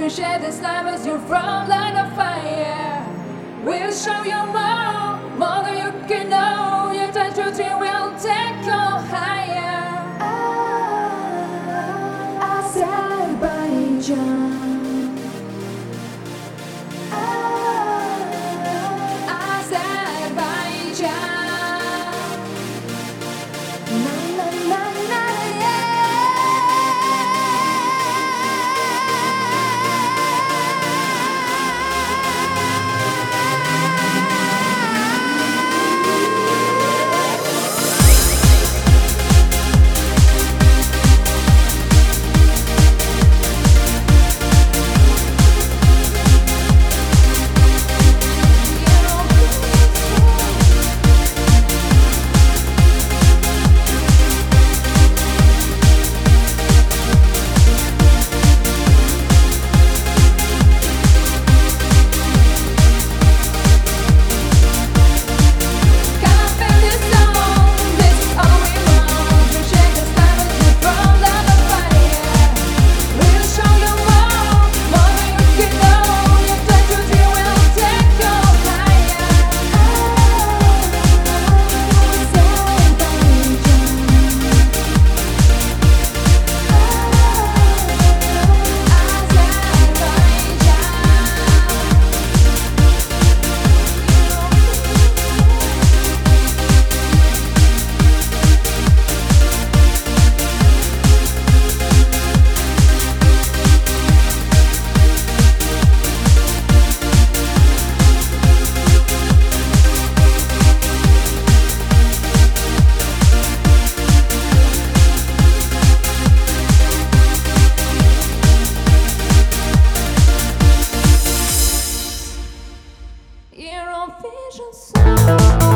We share this life as your front line of fire. We'll show you more, more than you can know. Your touch vision song.